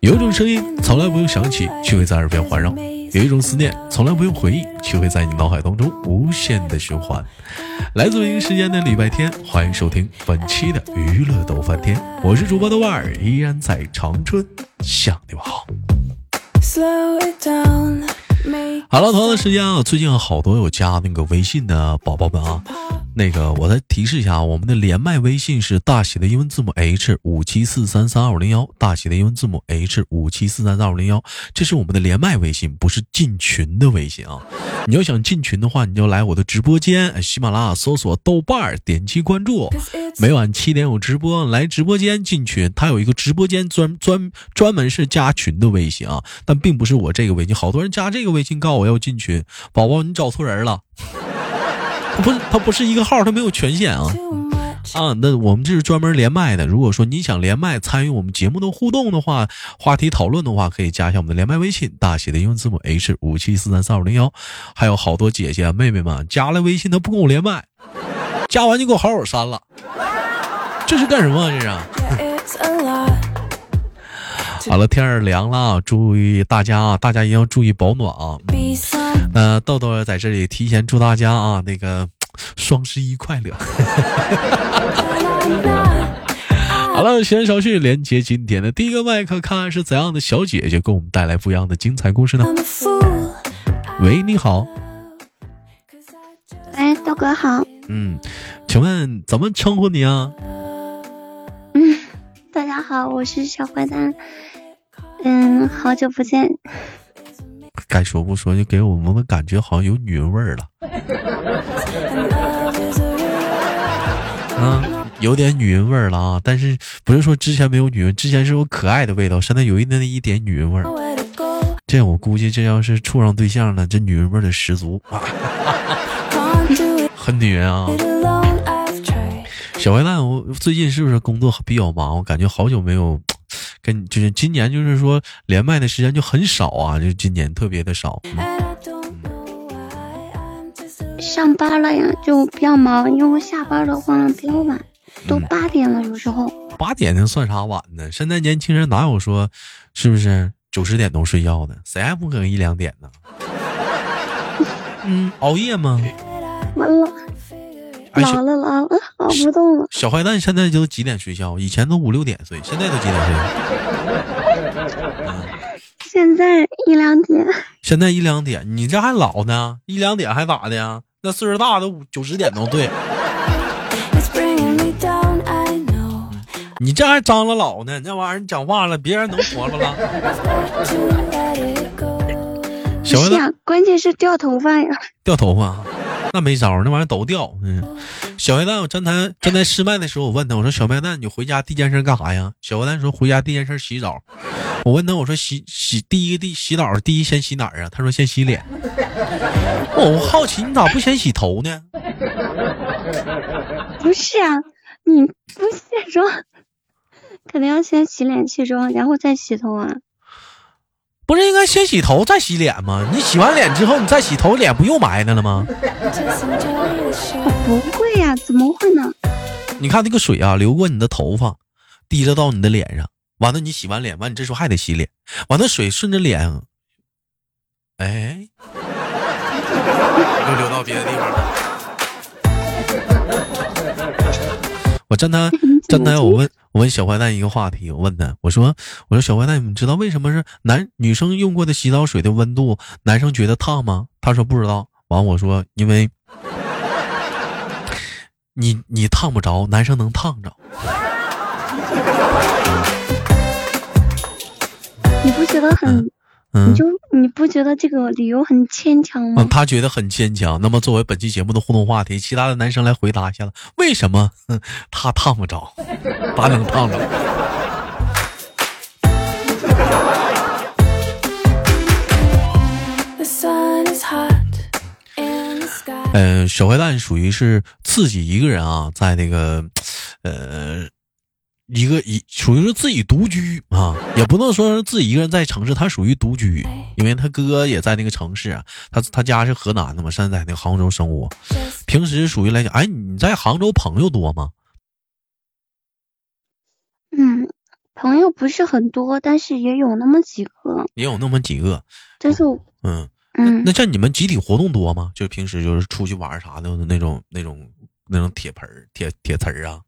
有一种声音从来不用想起，却会在耳边环绕；有一种思念从来不用回忆，却会在你脑海当中无限的循环。来自北京时间的礼拜天，欢迎收听本期的娱乐逗翻天，我是主播豆瓣儿，依然在长春向你们好。好了，同样的时间啊，最近好多有加那个微信的宝宝们啊。那个，我再提示一下，我们的连麦微信是大写的英文字母 H 五七四三三二五零幺，大写的英文字母 H 五七四三三二五零幺，这是我们的连麦微信，不是进群的微信啊。你要想进群的话，你就来我的直播间，喜马拉雅搜索豆瓣儿，点击关注，每晚七点有直播，来直播间进群。它有一个直播间专专专门是加群的微信啊，但并不是我这个微信，好多人加这个微信告我要进群，宝宝你找错人了。不是，他不是一个号，他没有权限啊啊！那我们这是专门连麦的。如果说你想连麦参与我们节目的互动的话，话题讨论的话，可以加一下我们的连麦微信，大写的英文字母 H 五七四三三五零幺。还有好多姐姐妹妹们加了微信，他不跟我连麦，加完就给我好好删了，这是干什么？这是。好了，天儿凉了，注意大家啊，大家一定要注意保暖啊。呃，豆豆在这里提前祝大家啊，那个双十一快乐。好了，闲少叙，连接今天的第一个麦克，看看是怎样的小姐姐给我们带来不一样的精彩故事呢？喂，你好。哎，豆哥好。嗯，请问怎么称呼你啊？嗯，大家好，我是小坏蛋。嗯，好久不见。该说不说，就给我们的感觉好像有女人味儿了。啊，有点女人味儿了啊！但是不是说之前没有女人，之前是有可爱的味道，现在有一那一点女人味儿。这我估计，这要是处上对象了，这女人味儿得十足，很女人啊。小坏蛋，我最近是不是工作比较忙？我感觉好久没有。跟就是今年就是说连麦的时间就很少啊，就今年特别的少。上班了呀，就比较忙，因为下班的话比较晚，都八点了，有时候。八点能算啥晚呢？现在年轻人哪有说，是不是九十点钟睡觉的？谁还不可能一两点呢？嗯，熬夜吗？完了。老了老了，熬不动了。小坏蛋现在都几点睡觉？以前都五六点睡，现在都几点睡？现在一两点。现在一两点，你这还老呢？一两点还咋的呀？那岁数大都九十点都对。你这还张了老呢？那玩意儿你讲话了，别人能活了吗？小坏蛋，关键是掉头发呀！掉头发。那没招，那玩意儿都掉。嗯，小坏蛋，我站台站台试麦的时候，我问他，我说小坏蛋，你回家第一件事干啥呀？小坏蛋说回家第一件事洗澡。我问他，我说洗洗第一个第洗澡第一先洗哪儿啊？他说先洗脸。我好奇你咋不先洗头呢？不是啊，你不卸妆，肯定要先洗脸卸妆，然后再洗头啊。不是应该先洗头再洗脸吗？你洗完脸之后，你再洗头，脸不又埋汰了吗？不会呀，怎么会呢？你看那个水啊，流过你的头发，滴着到你的脸上，完了你洗完脸，完你这时候还得洗脸，完了水顺着脸，哎，又流到别的地方了。我站台站台，我问。我问小坏蛋一个话题，我问他，我说，我说小坏蛋，你知道为什么是男女生用过的洗澡水的温度，男生觉得烫吗？他说不知道。完我说，因为，你你烫不着，男生能烫着。你不觉得很？你就你不觉得这个理由很牵强吗？他觉得很牵强。那么作为本期节目的互动话题，其他的男生来回答一下了，为什么他烫不着，他能烫着？嗯，小坏蛋属于是自己一个人啊，在那个，呃。一个一属于是自己独居啊，也不能说是自己一个人在城市，他属于独居，因为他哥也在那个城市，他他家是河南的嘛，现在在那个杭州生活。平时属于来讲，哎，你在杭州朋友多吗？嗯，朋友不是很多，但是也有那么几个。也有那么几个。但是，嗯嗯，那像你们集体活动多吗？就平时就是出去玩啥的那种那种那种铁盆儿、铁铁瓷儿啊。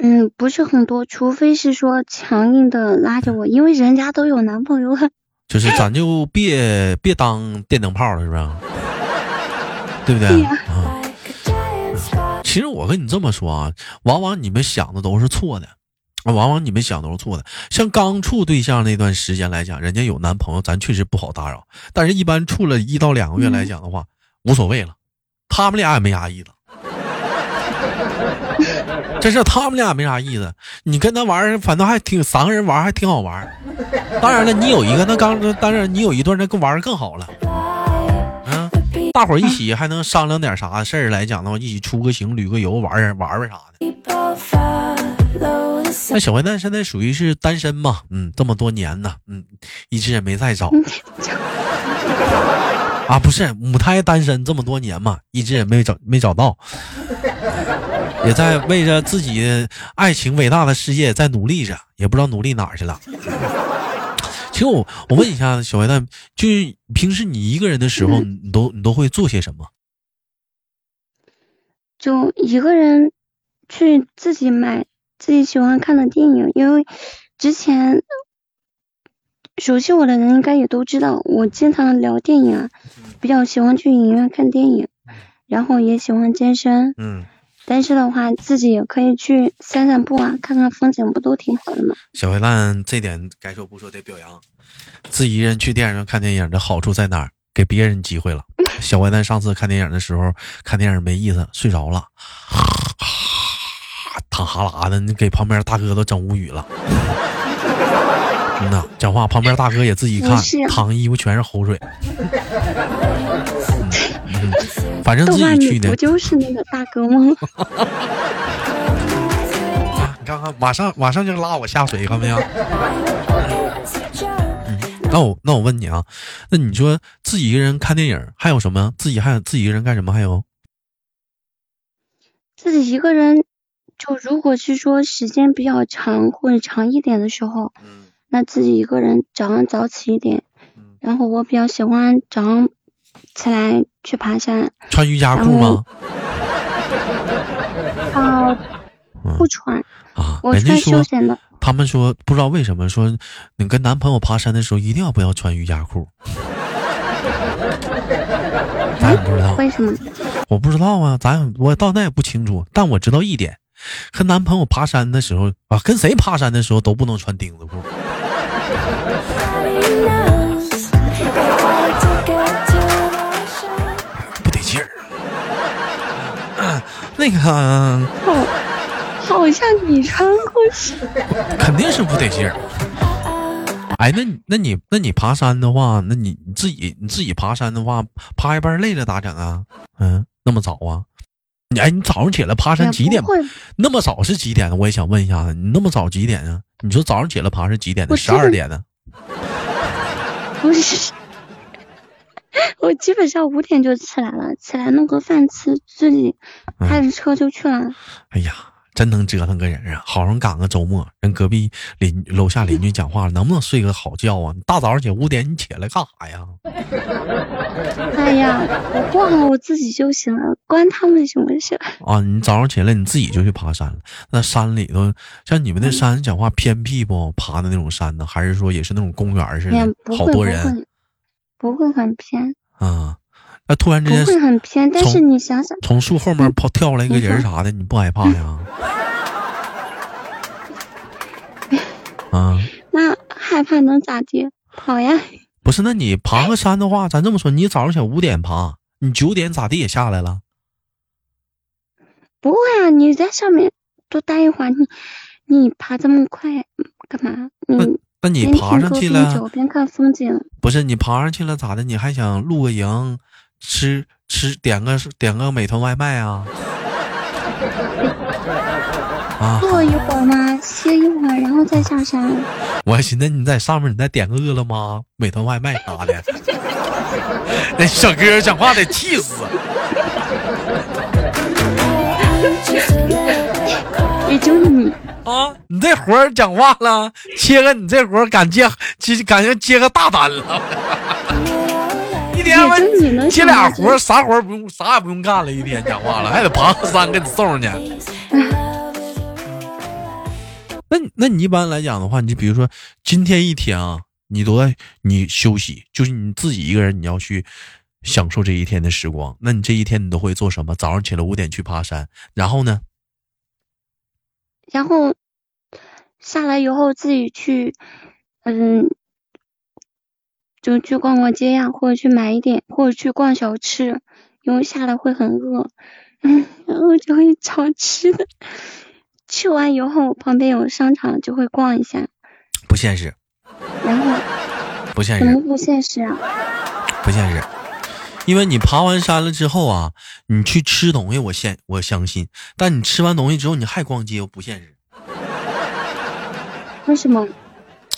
嗯，不是很多，除非是说强硬的拉着我，因为人家都有男朋友了。就是咱就 别别当电灯泡了，是不是？对不对？啊。其实我跟你这么说啊，往往你们想的都是错的，往往你们想都是错的。像刚处对象那段时间来讲，人家有男朋友，咱确实不好打扰。但是，一般处了一到两个月来讲的话，无所谓了。他们俩也没啥意思。真是他们俩没啥意思，你跟他玩反正还挺三个人玩还挺好玩。当然了，你有一个那刚，当然你有一段那更玩更好了。嗯，大伙一起还能商量点啥事儿来讲的话，一起出个行、旅个游、玩玩玩啥的。那小坏蛋现在属于是单身嘛？嗯，这么多年呢，嗯，一直也没再找。啊，不是母胎单身这么多年嘛，一直也没找没找到，也在为着自己爱情伟大的事业在努力着，也不知道努力哪儿去了。其实我我问一下小坏蛋，就是平时你一个人的时候，你都你都会做些什么？就一个人去自己买自己喜欢看的电影，因为之前。熟悉我的人应该也都知道，我经常聊电影啊，比较喜欢去影院看电影，然后也喜欢健身。嗯，但是的话，自己也可以去散散步啊，看看风景，不都挺好的吗？小坏蛋，这点该说不说，得表扬。自己一人去电影院看电影的好处在哪儿？给别人机会了。小坏蛋上次看电影的时候，看电影没意思，睡着了，淌哈喇的，你给旁边大哥都整无语了。嗯呐，讲话旁边大哥也自己看，躺衣服全是口水。嗯，反正自己去的。不就是那个大哥吗？你看看，马上马上就拉我下水，看没有？那我那我问你啊，那你说自己一个人看电影还有什么？自己还有自己一个人干什么？还有？自己一个人，就如果是说时间比较长或者长一点的时候，嗯。那自己一个人早上早起一点，然后我比较喜欢早上起来去爬山。穿瑜伽裤吗？啊，不穿啊，我穿休闲的。他们说不知道为什么说你跟男朋友爬山的时候一定要不要穿瑜伽裤。咱也不知道为什么，我不知道啊，咱我到那也不清楚，但我知道一点，和男朋友爬山的时候啊，跟谁爬山的时候都不能穿钉子裤。那个好，好像你穿过去，肯定是不得劲儿。哎，那那你那你爬山的话，那你你自己你自己爬山的话，爬一半累了咋整啊？嗯，那么早啊？你哎，你早上起来爬山几点？那么早是几点呢？我也想问一下子，你那么早几点啊？你说早上起来爬是几点的？十二点呢？不是，我基本上五点就起来了，起来弄个饭吃，自己开着车就去了。哎呀，真能折腾个人啊！好容易赶个周末，人隔壁邻楼下邻居讲话了，能不能睡个好觉啊？你大早上起五点你起来干啥呀？哎呀，我过好我自己就行了，关他们什么事？啊，你早上起来你自己就去爬山了？那山里头像你们那山讲话偏僻不？爬的那种山呢？还是说也是那种公园似的？好多人，不会很偏啊。那突然之间不会很偏，但是你想想，从树后面跑跳出来一个人啥的，你不害怕呀？啊？那害怕能咋地？跑呀！不是，那你爬个山的话，咱这么说，你早上想五点爬，你九点咋地也下来了？不会啊，你在上面多待一会儿，你你爬这么快干嘛？你那你爬上去了，边看风景。不是你爬上去了咋的？你还想露个营，吃吃点个点个美团外卖啊？啊坐一会儿嘛，歇一会儿，然后再下山。我还寻思你在上面，你再点个饿了么、美团外卖啥的。那小哥讲话得气死。也就你啊！你这活儿讲话了，接个你这活儿敢接接，感觉接个大单了。一天我接俩活儿，啥活儿不用，啥也不用干了。一天讲话了，还得爬个山给你送上去。那那你一般来讲的话，你比如说今天一天啊，你都在你休息，就是你自己一个人，你要去享受这一天的时光。那你这一天你都会做什么？早上起来五点去爬山，然后呢？然后下来以后自己去，嗯，就去逛逛街呀，或者去买一点，或者去逛小吃，因为下来会很饿，嗯，然后就会找吃的。去完以后，旁边有商场，就会逛一下。不现实。然后。不现实。怎么不现实啊？不现实，因为你爬完山了之后啊，你去吃东西，我现我相信。但你吃完东西之后，你还逛街，不现实。为什么？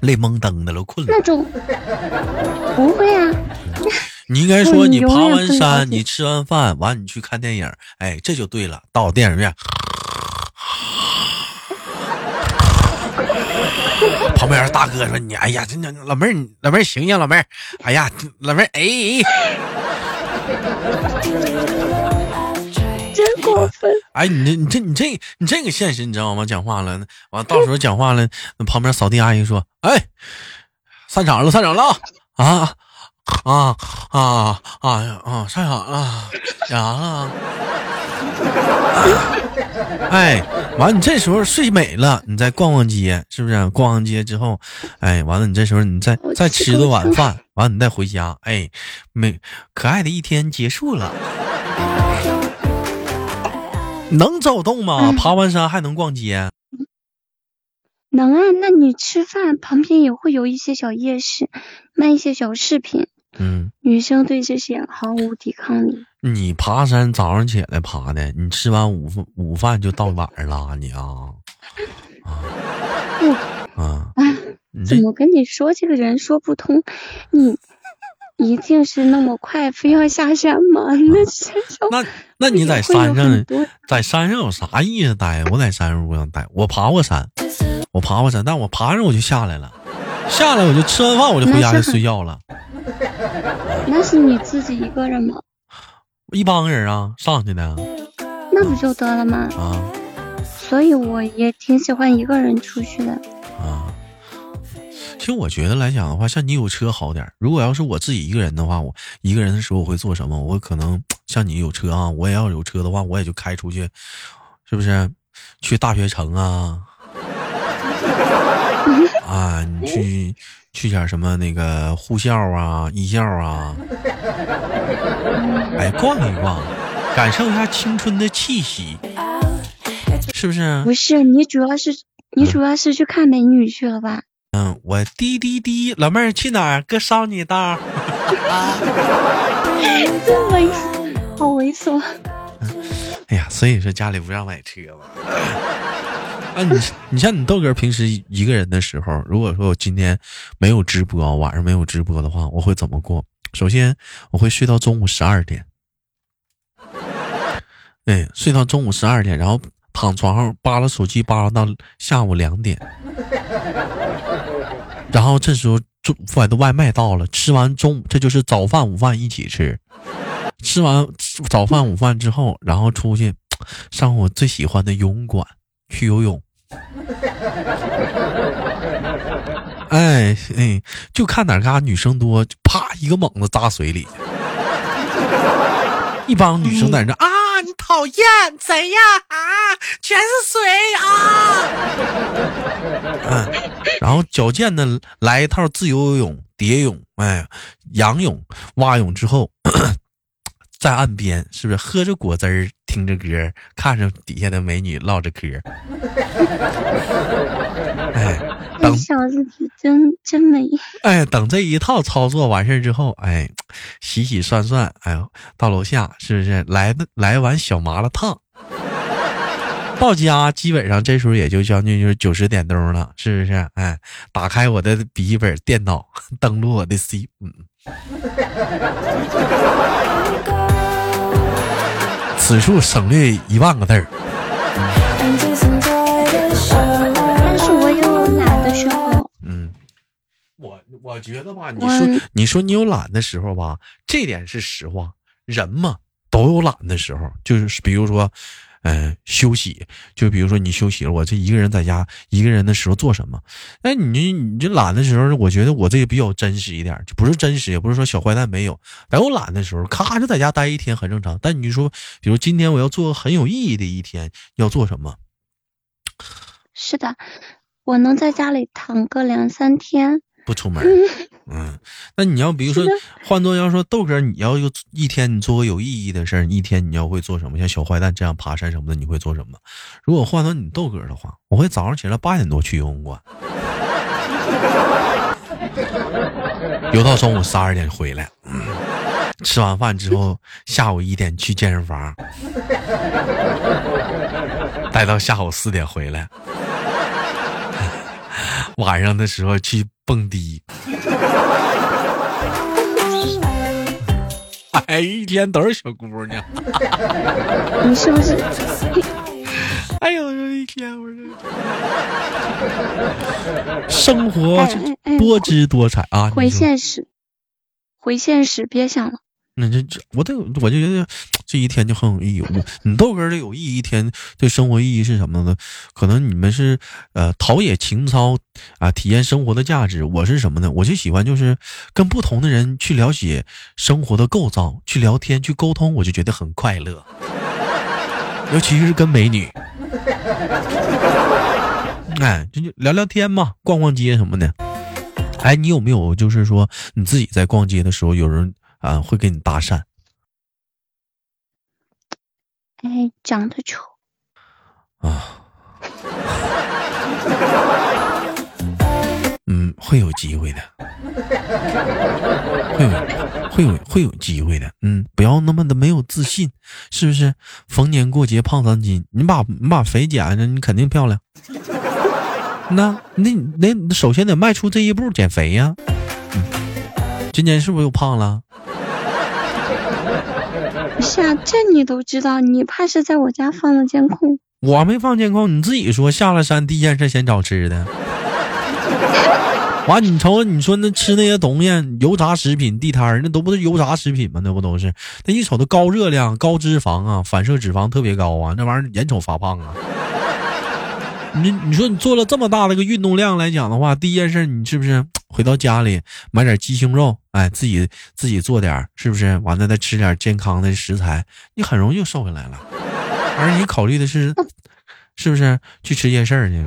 累懵登的了，困了。那种不会啊。你应该说，你爬完山，你吃完饭，完你去看电影，哎，这就对了。到电影院。旁边大哥说：“你哎呀，这老妹儿，老妹儿醒醒，老妹儿，哎呀，老妹儿，哎，真过分！哎，你这你这你这你这个现实，你知道吗？讲话了，完到时候讲话了，那旁边扫地阿姨说：‘哎，散场了，散场了啊啊啊啊啊，上啥了，啥了？’”哎，完你这时候睡美了，你再逛逛街，是不是？逛完街之后，哎，完了你这时候你再再吃顿晚饭，完你再回家，哎，美可爱的一天结束了。能走动吗？爬完山还能逛街？能啊，那你吃饭旁边也会有一些小夜市，卖一些小饰品。嗯，女生对这些毫无抵抗力。你爬山早上起来爬的，你吃完午饭午饭就到晚上了，你啊啊啊！怎么跟你说这个人说不通？你一定是那么快非要下山吗？那山上那那你在山上在山上有啥意思待？我在山上不想待。我爬过山，我爬过山，但我爬上我就下来了，下来我就吃完饭我就回家就睡觉了。那是你自己一个人吗？一帮人啊，上去的。那不就得了吗？啊。所以我也挺喜欢一个人出去的。啊。其实我觉得来讲的话，像你有车好点。如果要是我自己一个人的话，我一个人的时候我会做什么？我可能像你有车啊，我也要有车的话，我也就开出去，是不是？去大学城啊。啊，你去。去点什么那个护校啊、艺校啊，哎，逛一逛，感受一下青春的气息，是不是？不是，你主要是你主要是去看美女去了吧？嗯，我滴滴滴，老妹儿去哪儿？哥捎你一道。真猥琐，好猥琐。哎呀，所以说家里不让买车嘛。啊，你你像你豆哥平时一个人的时候，如果说我今天没有直播，晚上没有直播的话，我会怎么过？首先我会睡到中午十二点，哎，睡到中午十二点，然后躺床上扒拉手机扒拉到下午两点，然后这时候中午的外卖到了，吃完中午这就是早饭午饭一起吃，吃完早饭午饭之后，然后出去上我最喜欢的游泳馆去游泳。哎哎，就看哪嘎女生多，就啪一个猛子扎水里。一帮女生在那啊，你讨厌谁呀？啊，全是水啊！嗯，然后矫健的来一套自由泳、蝶泳，哎，仰泳、蛙泳之后。在岸边，是不是喝着果汁儿，听着歌，看着底下的美女唠着嗑？哎，等小子真真美。哎，等这一套操作完事儿之后，哎，洗洗涮涮，哎，到楼下是不是来来碗小麻辣烫？到家基本上这时候也就将近就是九十点钟了，是不是？哎，打开我的笔记本电脑，登录我的 C，嗯。此处省略一万个字儿，但是我懒。嗯，我我觉得吧，你说，你说你有懒的时候吧，这点是实话。人嘛，都有懒的时候，就是比如说。嗯，休息，就比如说你休息了，我这一个人在家一个人的时候做什么？哎，你你这懒的时候，我觉得我这个比较真实一点，就不是真实，也不是说小坏蛋没有。但我懒的时候，咔就在家待一天很正常。但你说，比如今天我要做很有意义的一天，要做什么？是的。我能在家里躺个两三天，不出门。嗯，那你要比如说换做要说豆哥，你要有一天你做个有意义的事儿，一天你要会做什么？像小坏蛋这样爬山什么的，你会做什么？如果换做你豆哥的话，我会早上起来八点多去游泳馆，游到中午十二点回来，吃完饭之后下午一点去健身房，待到下午四点回来。晚上的时候去蹦迪，哎，一天都是小姑娘。你是不是？哎呦，一天我这生活多姿多彩啊！回现实，回现实，别想了。那这这，我得我就觉得这一天就很有意义。我你豆哥的有意义一天对生活意义是什么呢？可能你们是呃陶冶情操啊，体验生活的价值。我是什么呢？我就喜欢就是跟不同的人去了解生活的构造，去聊天去沟通，我就觉得很快乐。尤其是跟美女，哎，就就聊聊天嘛，逛逛街什么的。哎，你有没有就是说你自己在逛街的时候有人？啊，会给你搭讪。哎，长得丑啊。嗯，会有机会的，会有，会有，会有机会的。嗯，不要那么的没有自信，是不是？逢年过节胖三斤，你把你把肥减了，你肯定漂亮。那那那首先得迈出这一步减肥呀。今年是不是又胖了？是啊，这你都知道，你怕是在我家放了监控？我没放监控，你自己说下了山第一件事先找吃的。完，你瞅你说那吃那些东西，油炸食品地摊儿，那都不是油炸食品吗？那不都是？那一瞅都高热量、高脂肪啊，反射脂肪特别高啊，那玩意儿眼瞅发胖啊。你你说你做了这么大的个运动量来讲的话，第一件事你是不是？回到家里买点鸡胸肉，哎，自己自己做点，是不是？完了再吃点健康的食材，你很容易就瘦下来了。而你考虑的是，是不是去吃夜市去？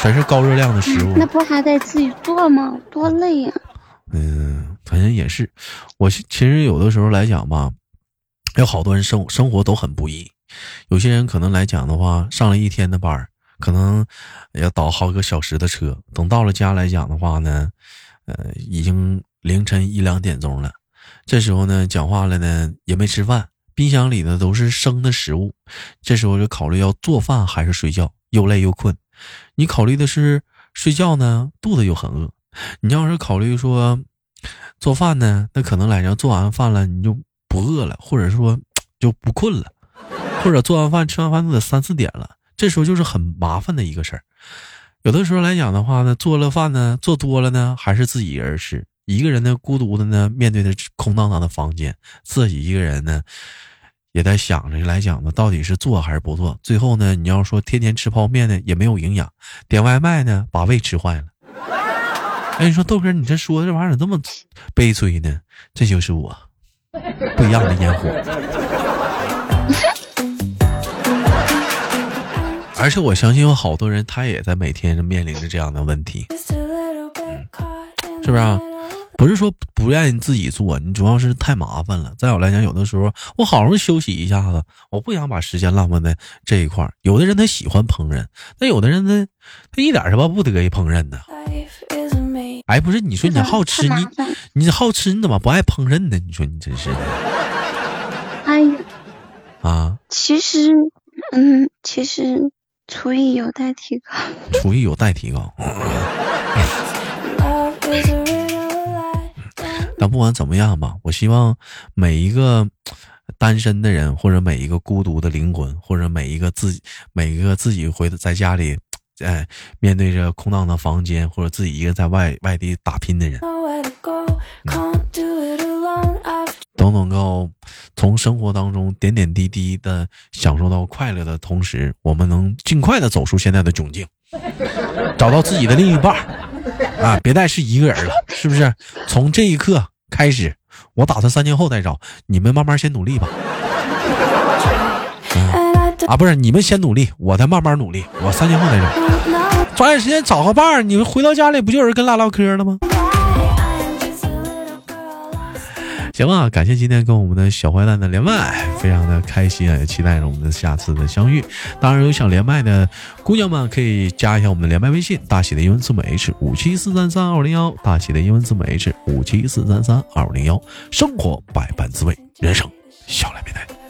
全是高热量的食物，那不还得自己做吗？多累呀！嗯，反正也是。我其实有的时候来讲吧，有好多人生生活都很不易。有些人可能来讲的话，上了一天的班可能要倒好几个小时的车，等到了家来讲的话呢，呃，已经凌晨一两点钟了。这时候呢，讲话了呢，也没吃饭，冰箱里呢都是生的食物。这时候就考虑要做饭还是睡觉，又累又困。你考虑的是睡觉呢，肚子又很饿。你要是考虑说做饭呢，那可能来讲做完饭了你就不饿了，或者说就不困了，或者做完饭吃完饭都得三四点了。这时候就是很麻烦的一个事儿，有的时候来讲的话呢，做了饭呢，做多了呢，还是自己一人吃，一个人呢，孤独的呢，面对着空荡荡的房间，自己一个人呢，也在想着来讲呢，到底是做还是不做？最后呢，你要说天天吃泡面呢，也没有营养，点外卖呢，把胃吃坏了。哎，你说豆哥，你这说这玩意儿怎么这么悲催呢？这就是我不一样的烟火。而且我相信有好多人，他也在每天面临着这样的问题，是不是？啊？不是说不愿意自己做，你主要是太麻烦了。在我来讲，有的时候我好容易休息一下子，我不想把时间浪费在这一块儿。有的人他喜欢烹饪，那有的人呢，他一点什么不得意烹饪呢？哎，不是，你说你好吃，你你好吃，你怎么不爱烹饪呢？你说你真是的。哎呀，啊，其实，嗯，其实。厨艺有待提高，厨艺有待提高。但不管怎么样吧，我希望每一个单身的人，或者每一个孤独的灵魂，或者每一个自己每一个自己回在家里哎，面对着空荡的房间，或者自己一个在外外地打拼的人，都能够从生活当中点点滴滴的享受到快乐的同时，我们能尽快的走出现在的窘境，找到自己的另一半啊！别再是一个人了，是不是？从这一刻开始，我打算三年后再找你们，慢慢先努力吧。啊，不是你们先努力，我再慢慢努力，我三年后再找，抓紧时间找个伴儿。你们回到家里不就有人跟拉唠嗑了吗？行了，感谢今天跟我们的小坏蛋的连麦，非常的开心啊，也期待着我们的下次的相遇。当然，有想连麦的姑娘们可以加一下我们的连麦微信，大写的英文字母 H 五七四三三二零幺，大写的英文字母 H 五七四三三二零幺。生活百般滋味，人生笑来面对。